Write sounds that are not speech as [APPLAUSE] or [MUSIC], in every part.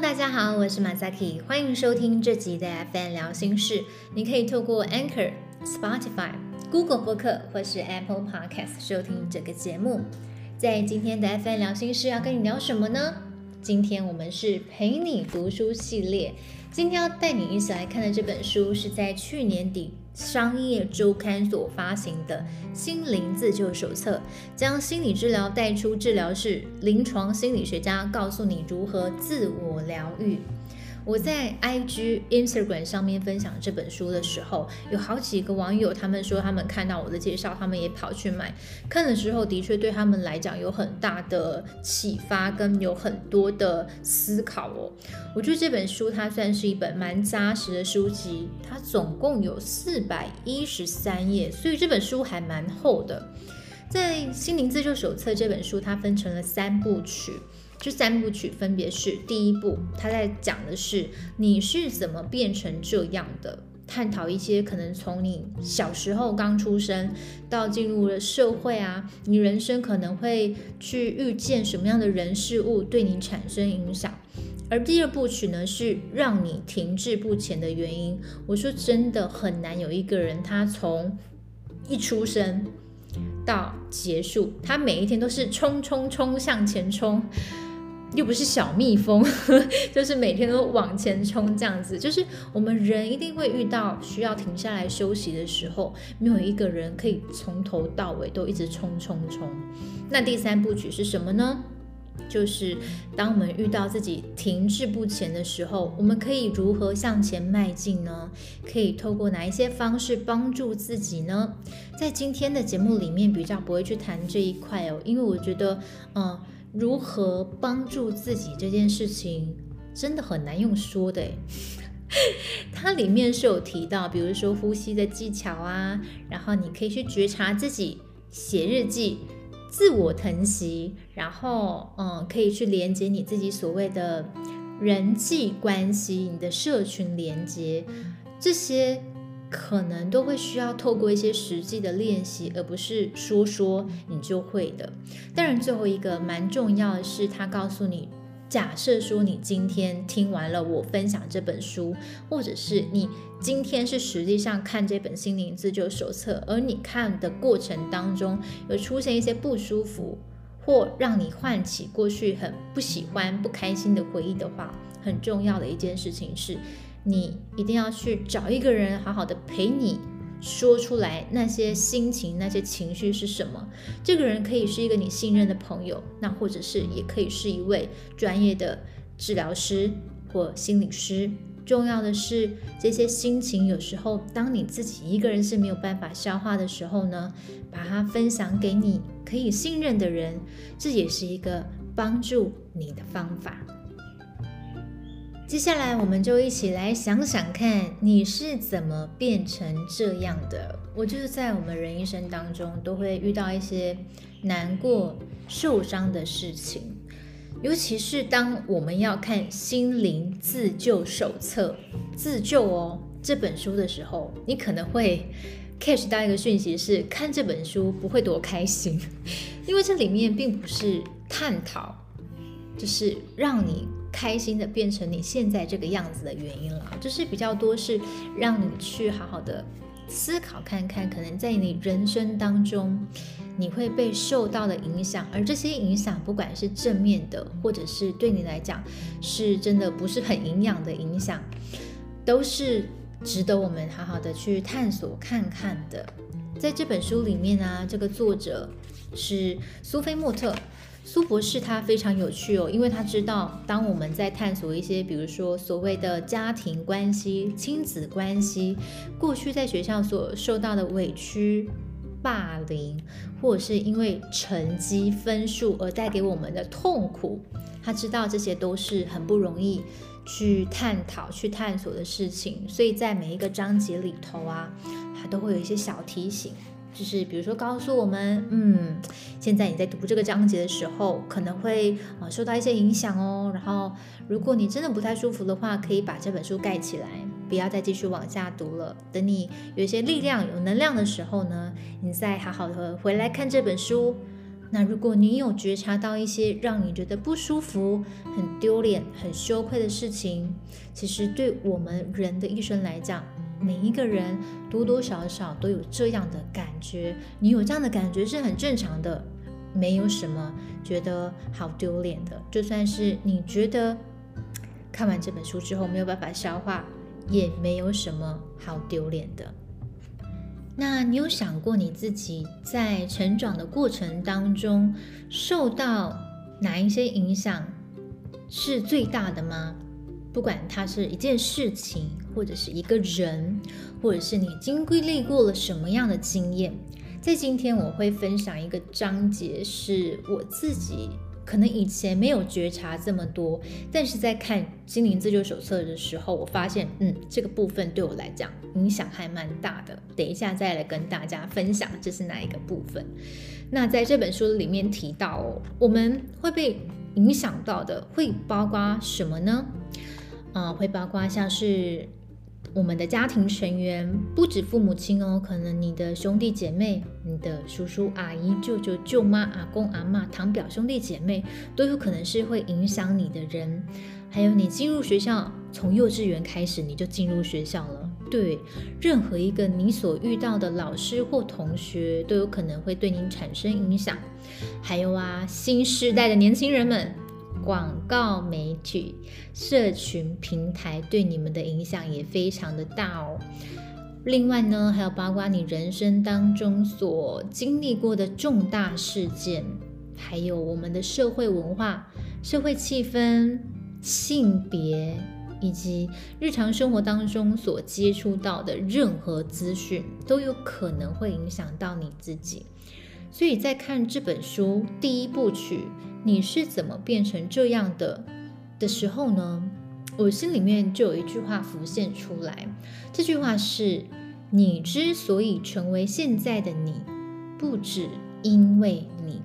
大家好，我是马萨 k 欢迎收听这集的 FN 聊心事。你可以透过 Anchor、Spotify、Google 播客或是 Apple Podcast 收听这个节目。在今天的 FN 聊心事要跟你聊什么呢？今天我们是陪你读书系列，今天要带你一起来看的这本书是在去年底。商业周刊所发行的心灵自救手册，将心理治疗带出治疗室，临床心理学家告诉你如何自我疗愈。我在 IG、Instagram 上面分享这本书的时候，有好几个网友，他们说他们看到我的介绍，他们也跑去买。看的时候，的确对他们来讲有很大的启发，跟有很多的思考哦。我觉得这本书它算是一本蛮扎实的书籍，它总共有四百一十三页，所以这本书还蛮厚的。在《心灵自救手册》这本书，它分成了三部曲。这三部曲分别是：第一部，他在讲的是你是怎么变成这样的，探讨一些可能从你小时候刚出生到进入了社会啊，你人生可能会去遇见什么样的人事物对你产生影响。而第二部曲呢，是让你停滞不前的原因。我说真的很难有一个人，他从一出生到结束，他每一天都是冲冲冲向前冲。又不是小蜜蜂，[LAUGHS] 就是每天都往前冲这样子。就是我们人一定会遇到需要停下来休息的时候，没有一个人可以从头到尾都一直冲冲冲。那第三部曲是什么呢？就是当我们遇到自己停滞不前的时候，我们可以如何向前迈进呢？可以透过哪一些方式帮助自己呢？在今天的节目里面比较不会去谈这一块哦，因为我觉得，嗯。如何帮助自己这件事情真的很难用说的 [LAUGHS] 它里面是有提到，比如说呼吸的技巧啊，然后你可以去觉察自己，写日记，自我疼惜，然后嗯，可以去连接你自己所谓的人际关系，你的社群连接这些。可能都会需要透过一些实际的练习，而不是说说你就会的。当然，最后一个蛮重要的是，他告诉你，假设说你今天听完了我分享这本书，或者是你今天是实际上看这本心灵自救手册，而你看的过程当中有出现一些不舒服，或让你唤起过去很不喜欢、不开心的回忆的话，很重要的一件事情是。你一定要去找一个人，好好的陪你说出来那些心情、那些情绪是什么。这个人可以是一个你信任的朋友，那或者是也可以是一位专业的治疗师或心理师。重要的是，这些心情有时候当你自己一个人是没有办法消化的时候呢，把它分享给你可以信任的人，这也是一个帮助你的方法。接下来，我们就一起来想想看，你是怎么变成这样的？我就是在我们人一生当中，都会遇到一些难过、受伤的事情，尤其是当我们要看《心灵自救手册》自救哦这本书的时候，你可能会 catch 到一个讯息，是看这本书不会多开心，[LAUGHS] 因为这里面并不是探讨，就是让你。开心的变成你现在这个样子的原因了，就是比较多是让你去好好的思考看看，可能在你人生当中你会被受到的影响，而这些影响不管是正面的，或者是对你来讲是真的不是很营养的影响，都是值得我们好好的去探索看看的。在这本书里面呢，这个作者是苏菲莫特。苏博士他非常有趣哦，因为他知道，当我们在探索一些，比如说所谓的家庭关系、亲子关系，过去在学校所受到的委屈、霸凌，或者是因为成绩分数而带给我们的痛苦，他知道这些都是很不容易去探讨、去探索的事情，所以在每一个章节里头啊，他都会有一些小提醒。就是比如说告诉我们，嗯，现在你在读这个章节的时候，可能会啊受到一些影响哦。然后，如果你真的不太舒服的话，可以把这本书盖起来，不要再继续往下读了。等你有一些力量、有能量的时候呢，你再好好的回来看这本书，那如果你有觉察到一些让你觉得不舒服、很丢脸、很羞愧的事情，其实对我们人的一生来讲，每一个人多多少少都有这样的感觉。你有这样的感觉是很正常的，没有什么觉得好丢脸的。就算是你觉得看完这本书之后没有办法消化，也没有什么好丢脸的。那你有想过你自己在成长的过程当中受到哪一些影响是最大的吗？不管它是一件事情，或者是一个人，或者是你经历过了什么样的经验，在今天我会分享一个章节，是我自己。可能以前没有觉察这么多，但是在看《心灵自救手册》的时候，我发现，嗯，这个部分对我来讲影响还蛮大的。等一下再来跟大家分享这是哪一个部分。那在这本书里面提到，我们会被影响到的会包括什么呢？啊，会包括像是。我们的家庭成员不止父母亲哦，可能你的兄弟姐妹、你的叔叔阿姨、舅舅舅妈、阿公阿妈、堂表兄弟姐妹，都有可能是会影响你的人。还有你进入学校，从幼稚园开始你就进入学校了，对，任何一个你所遇到的老师或同学，都有可能会对你产生影响。还有啊，新时代的年轻人们。广告媒体、社群平台对你们的影响也非常的大哦。另外呢，还有包括你人生当中所经历过的重大事件，还有我们的社会文化、社会气氛、性别，以及日常生活当中所接触到的任何资讯，都有可能会影响到你自己。所以在看这本书第一部曲。你是怎么变成这样的的时候呢？我心里面就有一句话浮现出来，这句话是：你之所以成为现在的你，不止因为你。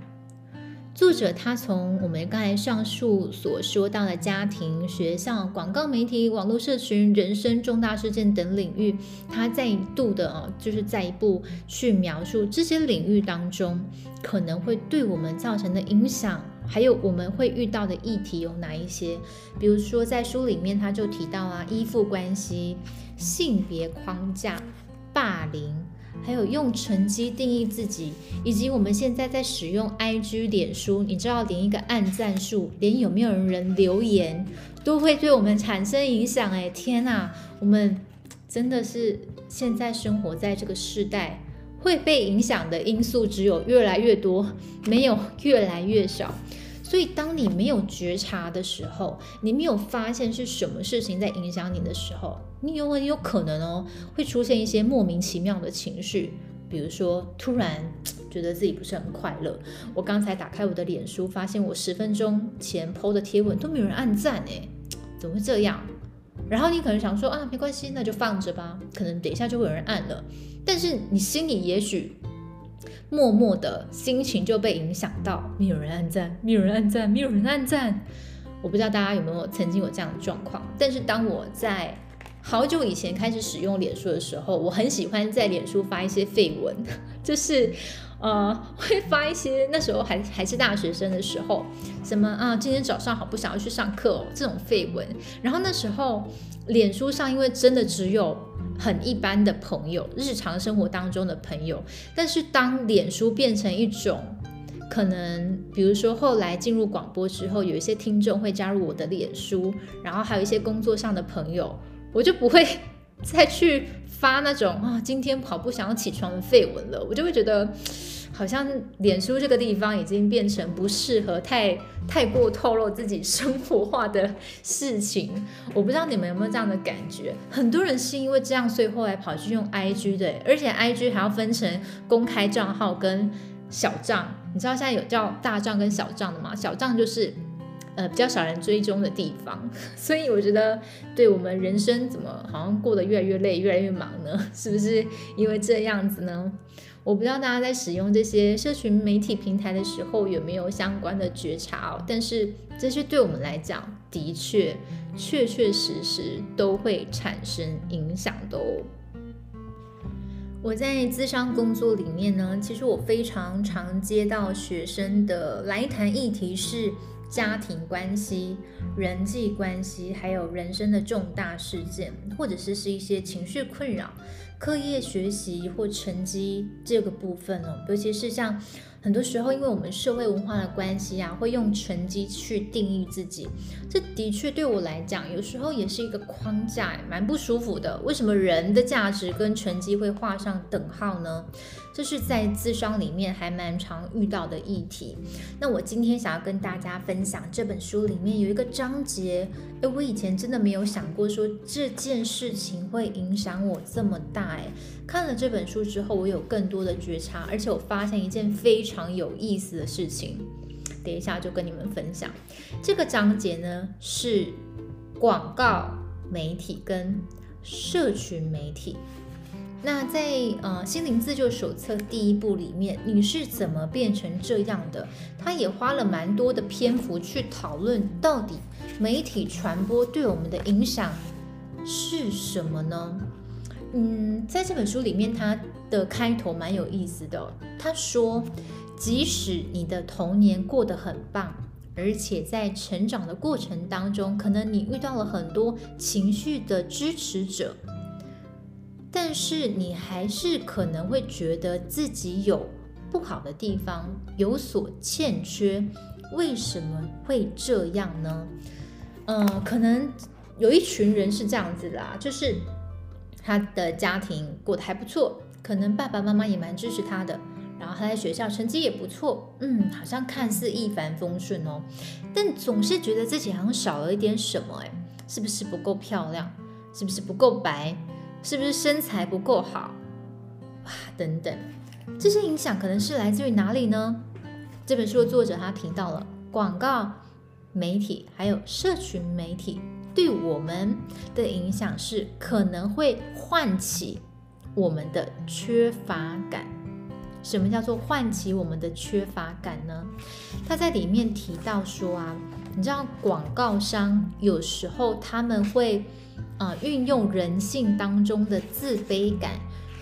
作者他从我们刚才上述所说到的家庭、学校、广告媒体、网络社群、人生重大事件等领域，他再度的啊，就是再一步去描述这些领域当中可能会对我们造成的影响。还有我们会遇到的议题有哪一些？比如说在书里面他就提到啊，依附关系、性别框架、霸凌，还有用成绩定义自己，以及我们现在在使用 IG、脸书，你知道连一个按赞数，连有没有人留言，都会对我们产生影响。哎，天哪，我们真的是现在生活在这个时代。会被影响的因素只有越来越多，没有越来越少。所以，当你没有觉察的时候，你没有发现是什么事情在影响你的时候，你有很有可能哦，会出现一些莫名其妙的情绪，比如说突然觉得自己不是很快乐。我刚才打开我的脸书，发现我十分钟前 PO 的贴文都没有人按赞诶，怎么会这样？然后你可能想说啊，没关系，那就放着吧，可能等一下就会有人按了。但是你心里也许默默的心情就被影响到，没有人按赞，没有人按赞，没有人按赞。我不知道大家有没有曾经有这样的状况。但是当我在好久以前开始使用脸书的时候，我很喜欢在脸书发一些绯闻，[LAUGHS] 就是。呃，会发一些那时候还还是大学生的时候，什么啊，今天早上好不想要去上课哦，这种绯闻。然后那时候，脸书上因为真的只有很一般的朋友，日常生活当中的朋友。但是当脸书变成一种，可能比如说后来进入广播之后，有一些听众会加入我的脸书，然后还有一些工作上的朋友，我就不会 [LAUGHS] 再去。发那种啊，今天跑步想要起床的绯闻了，我就会觉得好像脸书这个地方已经变成不适合太太过透露自己生活化的事情。我不知道你们有没有这样的感觉？很多人是因为这样，所以后来跑去用 IG 的，而且 IG 还要分成公开账号跟小账。你知道现在有叫大账跟小账的吗？小账就是。呃，比较少人追踪的地方，[LAUGHS] 所以我觉得，对我们人生怎么好像过得越来越累、越来越忙呢？[LAUGHS] 是不是因为这样子呢？我不知道大家在使用这些社群媒体平台的时候有没有相关的觉察哦。但是这些对我们来讲，的确确确实实都会产生影响的哦。我在咨商工作里面呢，其实我非常常接到学生的来谈议题是家庭关系、人际关系，还有人生的重大事件，或者是是一些情绪困扰、课业学习或成绩这个部分哦，尤其是像。很多时候，因为我们社会文化的关系啊，会用成绩去定义自己。这的确对我来讲，有时候也是一个框架，蛮不舒服的。为什么人的价值跟成绩会画上等号呢？这是在智商里面还蛮常遇到的议题。那我今天想要跟大家分享这本书里面有一个章节，我以前真的没有想过说这件事情会影响我这么大。诶，看了这本书之后，我有更多的觉察，而且我发现一件非常有意思的事情。等一下就跟你们分享。这个章节呢是广告媒体跟社群媒体。那在呃心灵自救手册第一部里面，你是怎么变成这样的？他也花了蛮多的篇幅去讨论，到底媒体传播对我们的影响是什么呢？嗯，在这本书里面，它的开头蛮有意思的。他说，即使你的童年过得很棒，而且在成长的过程当中，可能你遇到了很多情绪的支持者。但是你还是可能会觉得自己有不好的地方，有所欠缺。为什么会这样呢？嗯，可能有一群人是这样子啦，就是他的家庭过得还不错，可能爸爸妈妈也蛮支持他的，然后他在学校成绩也不错，嗯，好像看似一帆风顺哦，但总是觉得自己好像少了一点什么，哎，是不是不够漂亮？是不是不够白？是不是身材不够好？哇，等等，这些影响可能是来自于哪里呢？这本书的作者他提到了广告媒体还有社群媒体对我们的影响是可能会唤起我们的缺乏感。什么叫做唤起我们的缺乏感呢？他在里面提到说啊，你知道广告商有时候他们会。啊，运用人性当中的自卑感，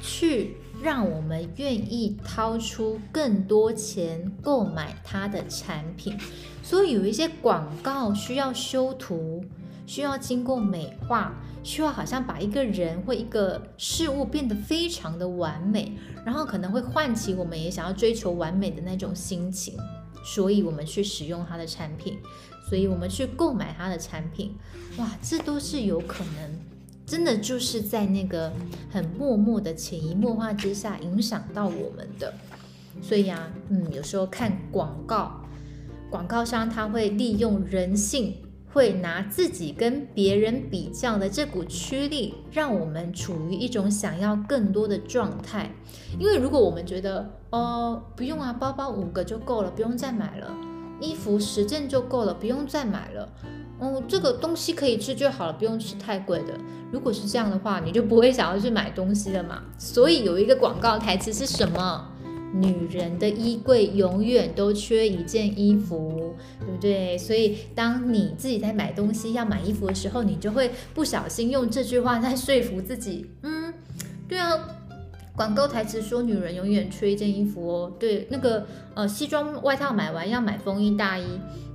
去让我们愿意掏出更多钱购买他的产品。所以有一些广告需要修图，需要经过美化，需要好像把一个人或一个事物变得非常的完美，然后可能会唤起我们也想要追求完美的那种心情。所以我们去使用它的产品。所以我们去购买它的产品，哇，这都是有可能，真的就是在那个很默默的潜移默化之下影响到我们的。所以啊，嗯，有时候看广告，广告商他会利用人性，会拿自己跟别人比较的这股驱力，让我们处于一种想要更多的状态。因为如果我们觉得，哦，不用啊，包包五个就够了，不用再买了。衣服十件就够了，不用再买了。哦，这个东西可以吃就好了，不用吃太贵的。如果是这样的话，你就不会想要去买东西了嘛。所以有一个广告台词是什么？女人的衣柜永远都缺一件衣服，对不对？所以当你自己在买东西要买衣服的时候，你就会不小心用这句话在说服自己。嗯，对啊。广告台词说：“女人永远缺一件衣服哦。”对，那个呃，西装外套买完要买风衣大衣，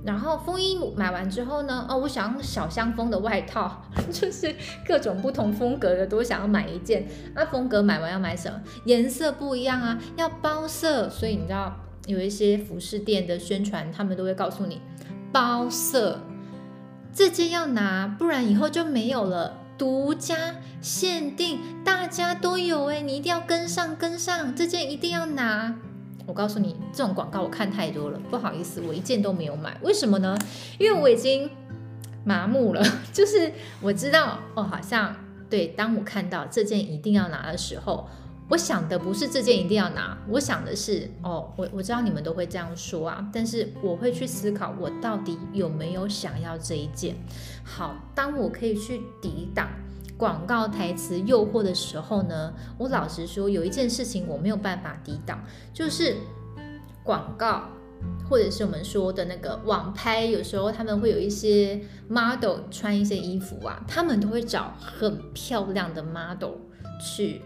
然后风衣买完之后呢，哦，我想要小香风的外套，[LAUGHS] 就是各种不同风格的都想要买一件。那风格买完要买什么？颜色不一样啊，要包色。所以你知道有一些服饰店的宣传，他们都会告诉你包色，这件要拿，不然以后就没有了。独家限定，大家都有哎，你一定要跟上，跟上这件一定要拿。我告诉你，这种广告我看太多了，不好意思，我一件都没有买。为什么呢？因为我已经麻木了。[LAUGHS] 就是我知道哦，好像对，当我看到这件一定要拿的时候，我想的不是这件一定要拿，我想的是哦，我我知道你们都会这样说啊，但是我会去思考，我到底有没有想要这一件。好，当我可以去抵挡广告台词诱惑的时候呢，我老实说，有一件事情我没有办法抵挡，就是广告，或者是我们说的那个网拍，有时候他们会有一些 model 穿一些衣服啊，他们都会找很漂亮的 model 去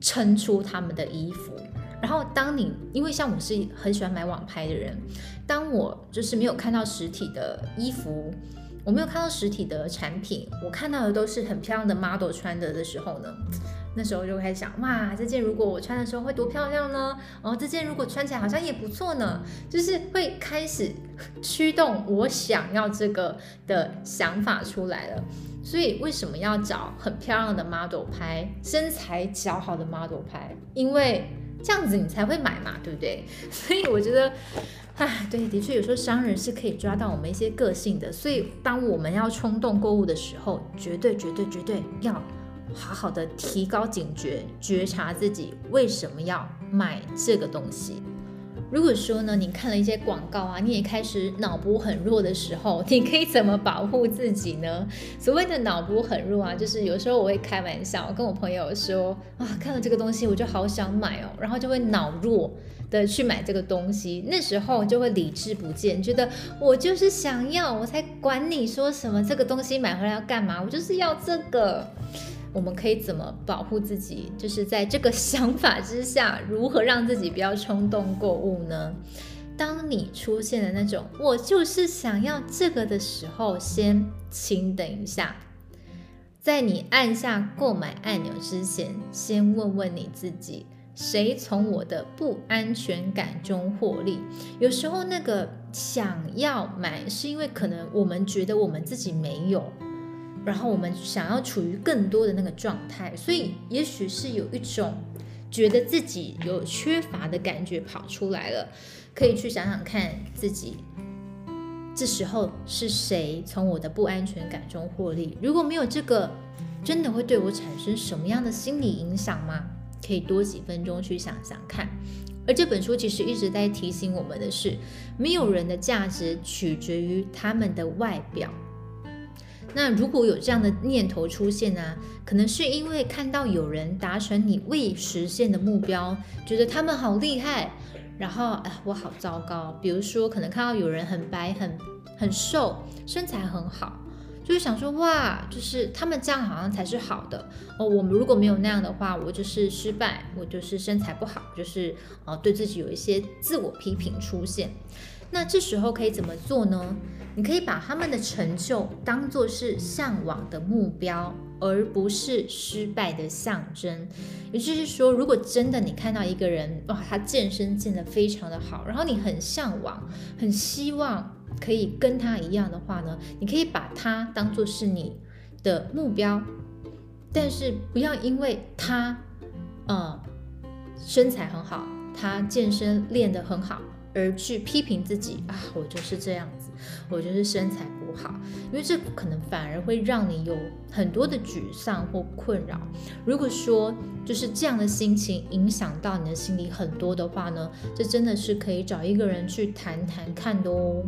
撑出他们的衣服。然后当你因为像我是很喜欢买网拍的人，当我就是没有看到实体的衣服。我没有看到实体的产品，我看到的都是很漂亮的 model 穿的的时候呢，那时候就开始想，哇，这件如果我穿的时候会多漂亮呢？哦，这件如果穿起来好像也不错呢，就是会开始驱动我想要这个的想法出来了。所以为什么要找很漂亮的 model 拍，身材姣好的 model 拍？因为这样子你才会买嘛，对不对？[LAUGHS] 所以我觉得。唉，对，的确有时候商人是可以抓到我们一些个性的，所以当我们要冲动购物的时候，绝对绝对绝对要好好的提高警觉，觉察自己为什么要买这个东西。如果说呢，你看了一些广告啊，你也开始脑波很弱的时候，你可以怎么保护自己呢？所谓的脑波很弱啊，就是有时候我会开玩笑跟我朋友说啊，看了这个东西我就好想买哦，然后就会脑弱。的去买这个东西，那时候就会理智不见，觉得我就是想要，我才管你说什么这个东西买回来要干嘛，我就是要这个。我们可以怎么保护自己？就是在这个想法之下，如何让自己不要冲动购物呢？当你出现的那种我就是想要这个的时候，先请等一下，在你按下购买按钮之前，先问问你自己。谁从我的不安全感中获利？有时候那个想要买，是因为可能我们觉得我们自己没有，然后我们想要处于更多的那个状态，所以也许是有一种觉得自己有缺乏的感觉跑出来了。可以去想想看自己，这时候是谁从我的不安全感中获利？如果没有这个，真的会对我产生什么样的心理影响吗？可以多几分钟去想想看，而这本书其实一直在提醒我们的是，没有人的价值取决于他们的外表。那如果有这样的念头出现呢，可能是因为看到有人达成你未实现的目标，觉得他们好厉害，然后啊我好糟糕。比如说，可能看到有人很白、很很瘦，身材很好。就是想说哇，就是他们这样好像才是好的哦。我们如果没有那样的话，我就是失败，我就是身材不好，就是呃对自己有一些自我批评出现。那这时候可以怎么做呢？你可以把他们的成就当做是向往的目标，而不是失败的象征。也就是说，如果真的你看到一个人哇，他健身健得非常的好，然后你很向往，很希望。可以跟他一样的话呢，你可以把他当做是你的目标，但是不要因为他，呃，身材很好，他健身练得很好，而去批评自己啊，我就是这样子，我就是身材不好，因为这可能反而会让你有很多的沮丧或困扰。如果说就是这样的心情影响到你的心里很多的话呢，这真的是可以找一个人去谈谈看的哦。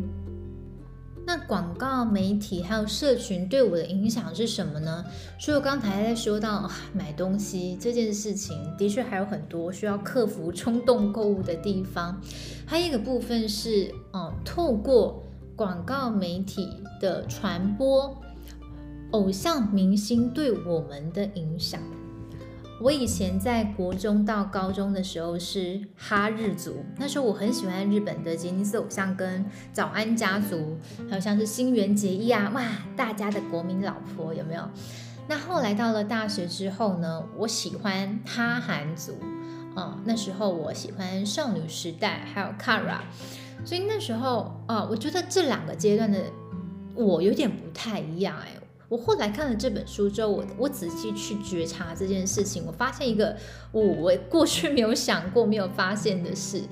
那广告媒体还有社群对我的影响是什么呢？所以我刚才在说到买东西这件事情，的确还有很多需要克服冲动购物的地方。还有一个部分是，哦，透过广告媒体的传播，偶像明星对我们的影响。我以前在国中到高中的时候是哈日族，那时候我很喜欢日本的杰尼斯偶像跟早安家族，还有像是新垣结衣啊，哇，大家的国民老婆有没有？那后来到了大学之后呢，我喜欢哈韩族，啊，那时候我喜欢少女时代还有 Kara，所以那时候啊，我觉得这两个阶段的我有点不太一样哎。我后来看了这本书之后，我我仔细去觉察这件事情，我发现一个我我过去没有想过、没有发现的事，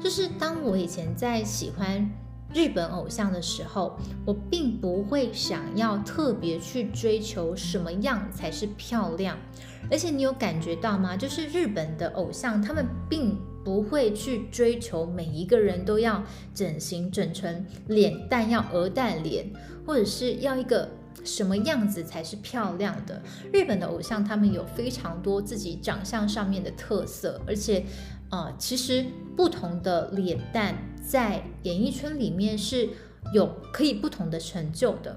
就是当我以前在喜欢日本偶像的时候，我并不会想要特别去追求什么样才是漂亮，而且你有感觉到吗？就是日本的偶像，他们并不会去追求每一个人都要整形整成脸蛋要鹅蛋脸，或者是要一个。什么样子才是漂亮的？日本的偶像他们有非常多自己长相上面的特色，而且，呃，其实不同的脸蛋在演艺圈里面是有可以不同的成就的。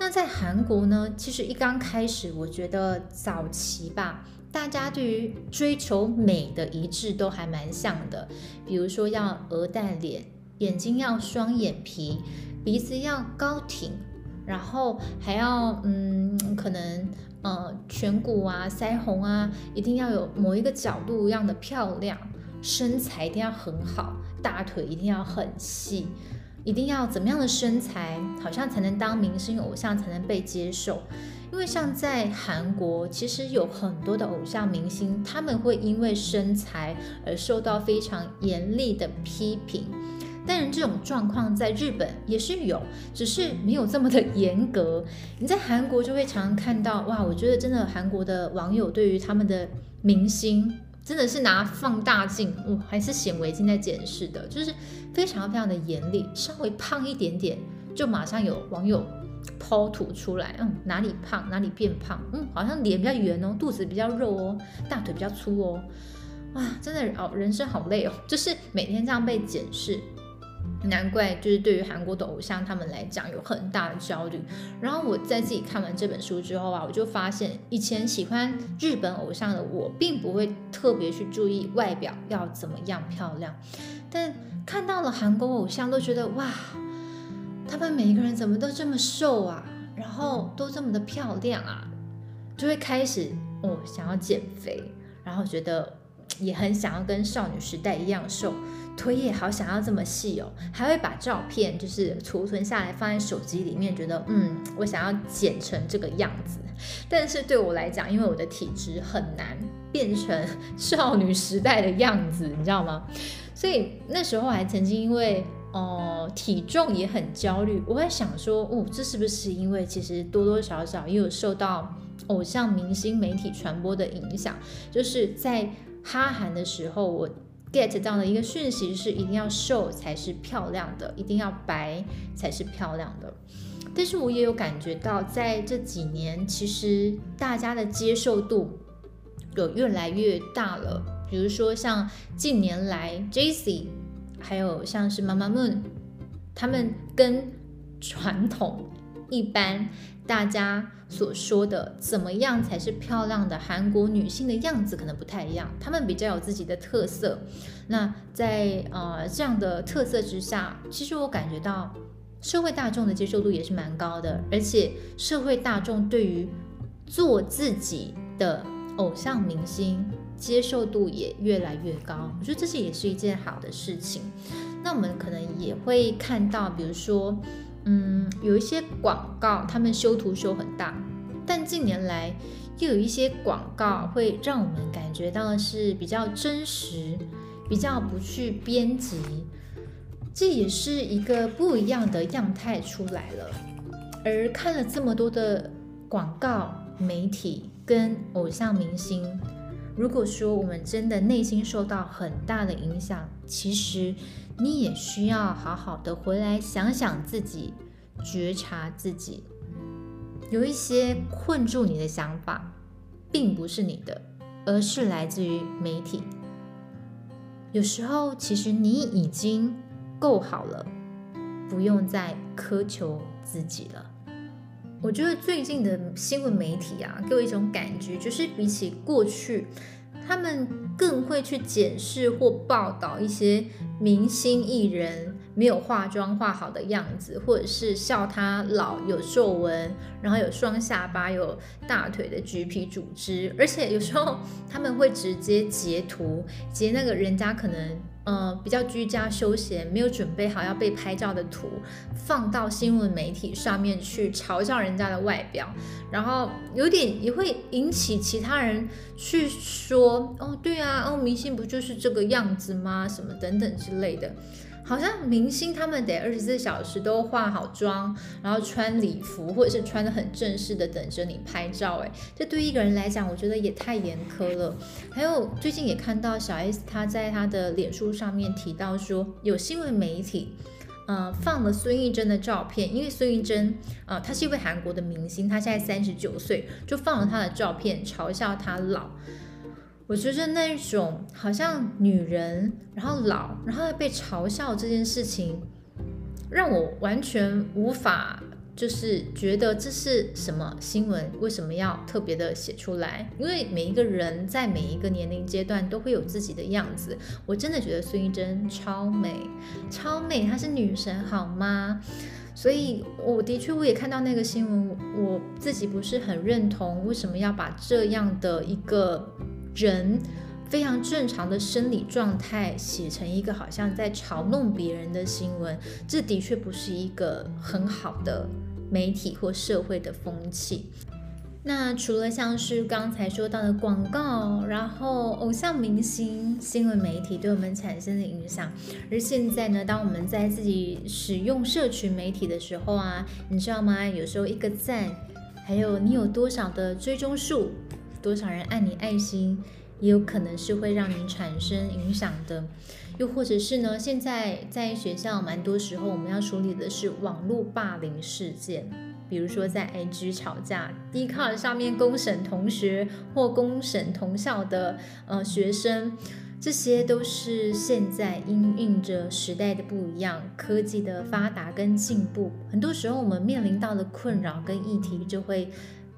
那在韩国呢？其实一刚开始，我觉得早期吧，大家对于追求美的一致都还蛮像的，比如说要鹅蛋脸，眼睛要双眼皮，鼻子要高挺，然后还要嗯，可能呃颧骨啊、腮红啊，一定要有某一个角度一样的漂亮，身材一定要很好，大腿一定要很细。一定要怎么样的身材，好像才能当明星偶像，才能被接受？因为像在韩国，其实有很多的偶像明星，他们会因为身材而受到非常严厉的批评。但是这种状况在日本也是有，只是没有这么的严格。你在韩国就会常常看到，哇，我觉得真的韩国的网友对于他们的明星。真的是拿放大镜，哦，还是显微镜在检视的，就是非常非常的严厉。稍微胖一点点，就马上有网友剖图出来，嗯，哪里胖哪里变胖，嗯，好像脸比较圆哦，肚子比较肉哦，大腿比较粗哦，哇，真的哦，人生好累哦，就是每天这样被检视。难怪，就是对于韩国的偶像他们来讲有很大的焦虑。然后我在自己看完这本书之后啊，我就发现以前喜欢日本偶像的我，并不会特别去注意外表要怎么样漂亮，但看到了韩国偶像，都觉得哇，他们每一个人怎么都这么瘦啊，然后都这么的漂亮啊，就会开始哦想要减肥，然后觉得也很想要跟少女时代一样瘦。腿也好想要这么细哦，还会把照片就是储存下来放在手机里面，觉得嗯，我想要剪成这个样子。但是对我来讲，因为我的体质很难变成少女时代的样子，你知道吗？所以那时候还曾经因为哦体重也很焦虑，我在想说，哦，这是不是因为其实多多少少也有受到偶像明星媒体传播的影响？就是在哈韩的时候，我。Get 到的一个讯息是，一定要瘦才是漂亮的，一定要白才是漂亮的。但是我也有感觉到，在这几年，其实大家的接受度有越来越大了。比如说像近年来 j c 还有像是妈妈们他们跟传统一般。大家所说的怎么样才是漂亮的韩国女性的样子可能不太一样，她们比较有自己的特色。那在呃这样的特色之下，其实我感觉到社会大众的接受度也是蛮高的，而且社会大众对于做自己的偶像明星接受度也越来越高。我觉得这是也是一件好的事情。那我们可能也会看到，比如说。嗯，有一些广告，他们修图修很大，但近年来又有一些广告会让我们感觉到是比较真实，比较不去编辑，这也是一个不一样的样态出来了。而看了这么多的广告、媒体跟偶像明星，如果说我们真的内心受到很大的影响，其实。你也需要好好的回来想想自己，觉察自己，有一些困住你的想法，并不是你的，而是来自于媒体。有时候，其实你已经够好了，不用再苛求自己了。我觉得最近的新闻媒体啊，给我一种感觉，就是比起过去。他们更会去检视或报道一些明星艺人没有化妆化好的样子，或者是笑他老有皱纹，然后有双下巴、有大腿的橘皮组织，而且有时候他们会直接截图，截那个人家可能。呃，比较居家休闲，没有准备好要被拍照的图，放到新闻媒体上面去嘲笑人家的外表，然后有点也会引起其他人去说，哦，对啊，哦，明星不就是这个样子吗？什么等等之类的。好像明星他们得二十四小时都化好妆，然后穿礼服或者是穿的很正式的等着你拍照，哎，这对一个人来讲，我觉得也太严苛了。还有最近也看到小 S 她在她的脸书上面提到说，有新闻媒体，呃，放了孙艺珍的照片，因为孙艺珍，呃，她是一位韩国的明星，她现在三十九岁，就放了她的照片，嘲笑她老。我觉得那一种好像女人，然后老，然后被嘲笑这件事情，让我完全无法就是觉得这是什么新闻，为什么要特别的写出来？因为每一个人在每一个年龄阶段都会有自己的样子。我真的觉得孙艺珍超美，超美，她是女神好吗？所以我的确我也看到那个新闻，我自己不是很认同，为什么要把这样的一个人非常正常的生理状态写成一个好像在嘲弄别人的新闻？这的确不是一个很好的。媒体或社会的风气，那除了像是刚才说到的广告，然后偶像明星、新闻媒体对我们产生的影响，而现在呢，当我们在自己使用社群媒体的时候啊，你知道吗？有时候一个赞，还有你有多少的追踪数，多少人爱你爱心，也有可能是会让你产生影响的。又或者是呢？现在在学校，蛮多时候我们要处理的是网络霸凌事件，比如说在 IG 吵架，D 卡上面公审同学或公审同校的呃学生，这些都是现在因应着时代的不一样，科技的发达跟进步，很多时候我们面临到的困扰跟议题就会。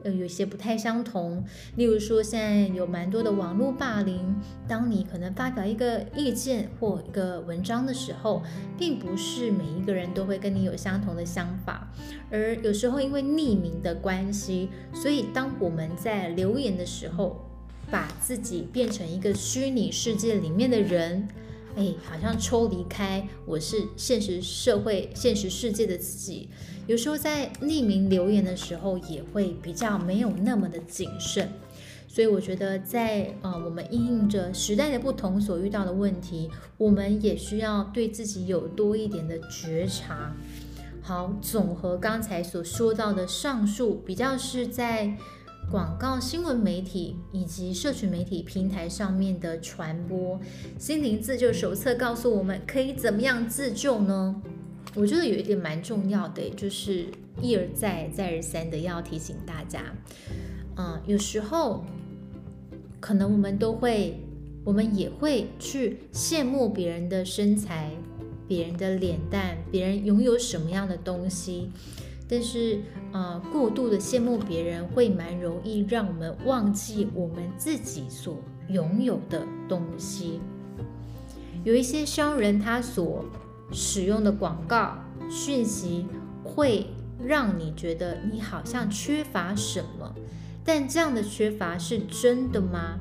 呃，有些不太相同。例如说，现在有蛮多的网络霸凌。当你可能发表一个意见或一个文章的时候，并不是每一个人都会跟你有相同的想法。而有时候因为匿名的关系，所以当我们在留言的时候，把自己变成一个虚拟世界里面的人。哎，好像抽离开我是现实社会、现实世界的自己，有时候在匿名留言的时候，也会比较没有那么的谨慎。所以我觉得，在呃我们应应着时代的不同所遇到的问题，我们也需要对自己有多一点的觉察。好，总和刚才所说到的上述，比较是在。广告、新闻媒体以及社群媒体平台上面的传播，心灵自救手册告诉我们可以怎么样自救呢？我觉得有一点蛮重要的，就是一而再、再而三的要提醒大家，嗯，有时候可能我们都会，我们也会去羡慕别人的身材、别人的脸蛋、别人拥有什么样的东西。但是，呃，过度的羡慕别人会蛮容易让我们忘记我们自己所拥有的东西。有一些商人他所使用的广告讯息，会让你觉得你好像缺乏什么，但这样的缺乏是真的吗？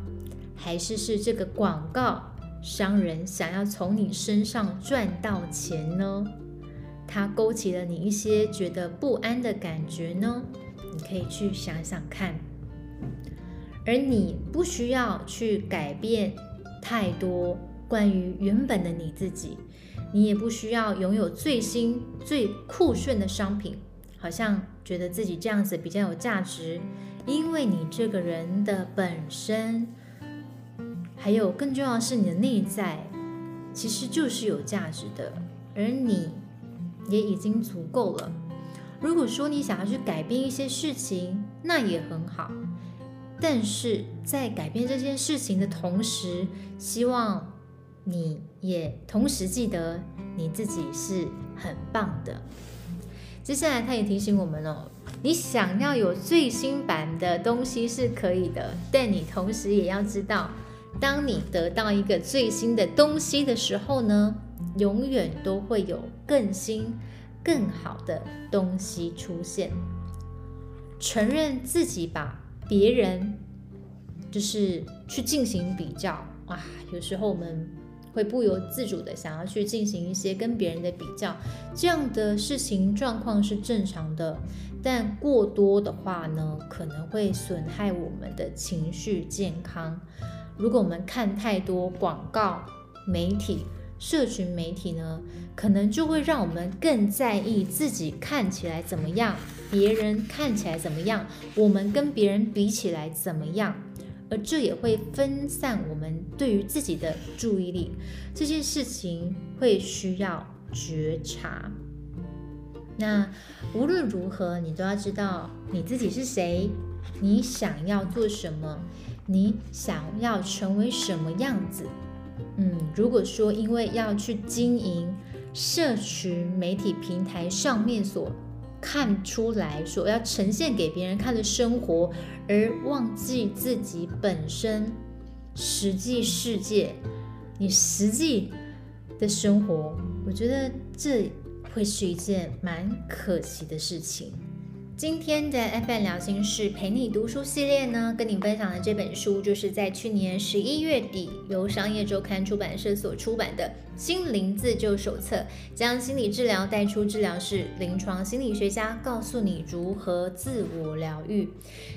还是是这个广告商人想要从你身上赚到钱呢？它勾起了你一些觉得不安的感觉呢？你可以去想想看。而你不需要去改变太多关于原本的你自己，你也不需要拥有最新最酷炫的商品，好像觉得自己这样子比较有价值，因为你这个人的本身，还有更重要的是你的内在，其实就是有价值的，而你。也已经足够了。如果说你想要去改变一些事情，那也很好。但是在改变这件事情的同时，希望你也同时记得你自己是很棒的。接下来，他也提醒我们哦，你想要有最新版的东西是可以的，但你同时也要知道，当你得到一个最新的东西的时候呢？永远都会有更新、更好的东西出现。承认自己把别人就是去进行比较啊，有时候我们会不由自主的想要去进行一些跟别人的比较，这样的事情状况是正常的。但过多的话呢，可能会损害我们的情绪健康。如果我们看太多广告、媒体，社群媒体呢，可能就会让我们更在意自己看起来怎么样，别人看起来怎么样，我们跟别人比起来怎么样，而这也会分散我们对于自己的注意力。这件事情会需要觉察。那无论如何，你都要知道你自己是谁，你想要做什么，你想要成为什么样子。嗯，如果说因为要去经营社群媒体平台上面所看出来所要呈现给别人看的生活，而忘记自己本身实际世界，你实际的生活，我觉得这会是一件蛮可惜的事情。今天的 FM 聊心事陪你读书系列呢，跟你分享的这本书，就是在去年十一月底由商业周刊出版社所出版的《心灵自救手册》，将心理治疗带出治疗室，临床心理学家告诉你如何自我疗愈。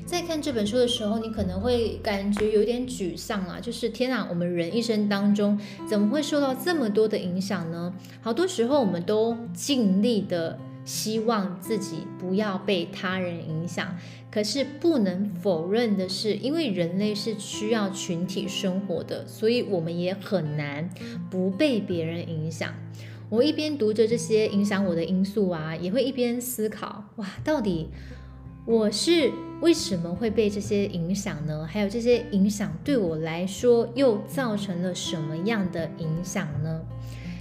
在看这本书的时候，你可能会感觉有点沮丧啊，就是天啊，我们人一生当中怎么会受到这么多的影响呢？好多时候我们都尽力的。希望自己不要被他人影响，可是不能否认的是，因为人类是需要群体生活的，所以我们也很难不被别人影响。我一边读着这些影响我的因素啊，也会一边思考：哇，到底我是为什么会被这些影响呢？还有这些影响对我来说又造成了什么样的影响呢？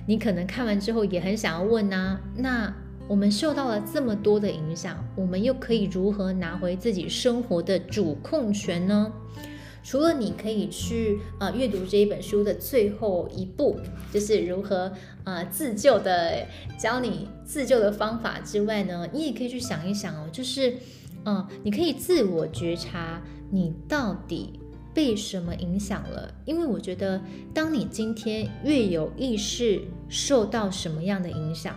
你可能看完之后也很想要问啊，那。我们受到了这么多的影响，我们又可以如何拿回自己生活的主控权呢？除了你可以去呃阅读这一本书的最后一步，就是如何呃自救的教你自救的方法之外呢，你也可以去想一想哦，就是嗯，你可以自我觉察你到底被什么影响了？因为我觉得，当你今天越有意识受到什么样的影响。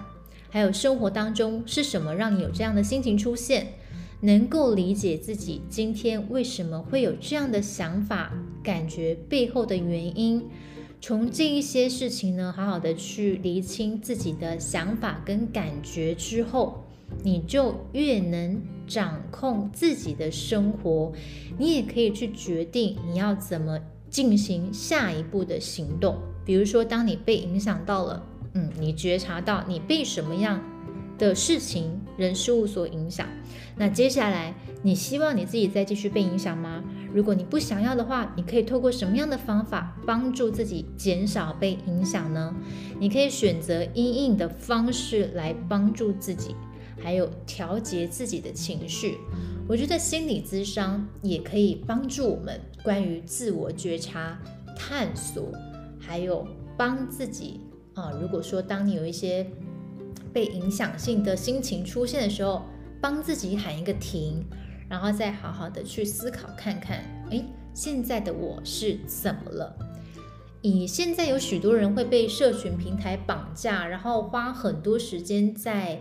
还有生活当中是什么让你有这样的心情出现？能够理解自己今天为什么会有这样的想法、感觉背后的原因，从这一些事情呢，好好的去厘清自己的想法跟感觉之后，你就越能掌控自己的生活。你也可以去决定你要怎么进行下一步的行动。比如说，当你被影响到了。嗯，你觉察到你被什么样的事情、人事物所影响？那接下来你希望你自己再继续被影响吗？如果你不想要的话，你可以透过什么样的方法帮助自己减少被影响呢？你可以选择阴影的方式来帮助自己，还有调节自己的情绪。我觉得心理咨商也可以帮助我们关于自我觉察、探索，还有帮自己。啊，如果说当你有一些被影响性的心情出现的时候，帮自己喊一个停，然后再好好的去思考看看，哎，现在的我是怎么了？以现在有许多人会被社群平台绑架，然后花很多时间在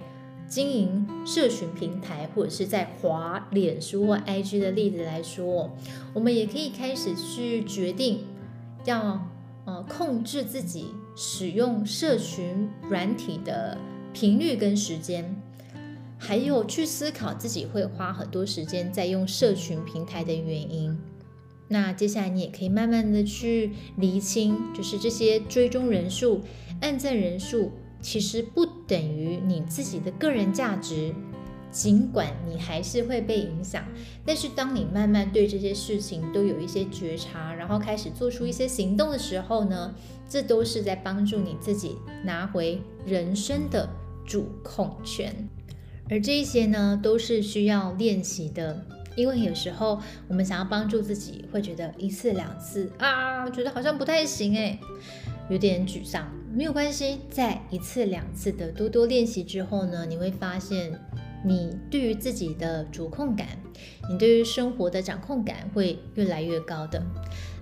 经营社群平台，或者是在滑脸书或 IG 的例子来说，我们也可以开始去决定要呃控制自己。使用社群软体的频率跟时间，还有去思考自己会花很多时间在用社群平台的原因。那接下来你也可以慢慢的去厘清，就是这些追踪人数、按赞人数，其实不等于你自己的个人价值。尽管你还是会被影响，但是当你慢慢对这些事情都有一些觉察，然后开始做出一些行动的时候呢，这都是在帮助你自己拿回人生的主控权。而这一些呢，都是需要练习的，因为有时候我们想要帮助自己，会觉得一次两次啊，觉得好像不太行诶，有点沮丧。没有关系，在一次两次的多多练习之后呢，你会发现。你对于自己的主控感，你对于生活的掌控感会越来越高的。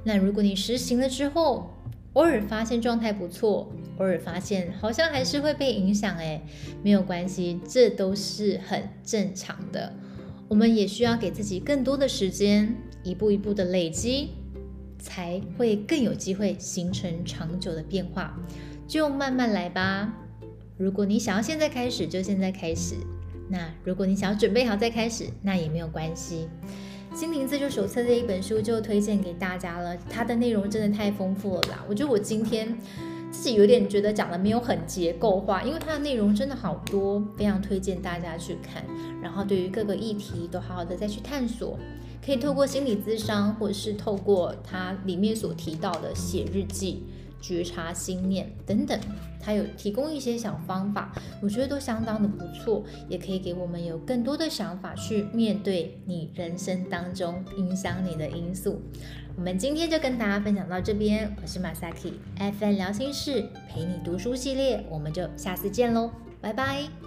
那如果你实行了之后，偶尔发现状态不错，偶尔发现好像还是会被影响，哎，没有关系，这都是很正常的。我们也需要给自己更多的时间，一步一步的累积，才会更有机会形成长久的变化。就慢慢来吧。如果你想要现在开始，就现在开始。那如果你想要准备好再开始，那也没有关系。《心灵自救手册》这一本书就推荐给大家了，它的内容真的太丰富了啦！我觉得我今天自己有点觉得讲的没有很结构化，因为它的内容真的好多，非常推荐大家去看。然后对于各个议题都好好的再去探索，可以透过心理咨商，或者是透过它里面所提到的写日记，觉察心念等等，他有提供一些小方法，我觉得都相当的不错，也可以给我们有更多的想法去面对你人生当中影响你的因素。我们今天就跟大家分享到这边，我是马萨 k f n 聊心事陪你读书系列，我们就下次见喽，拜拜。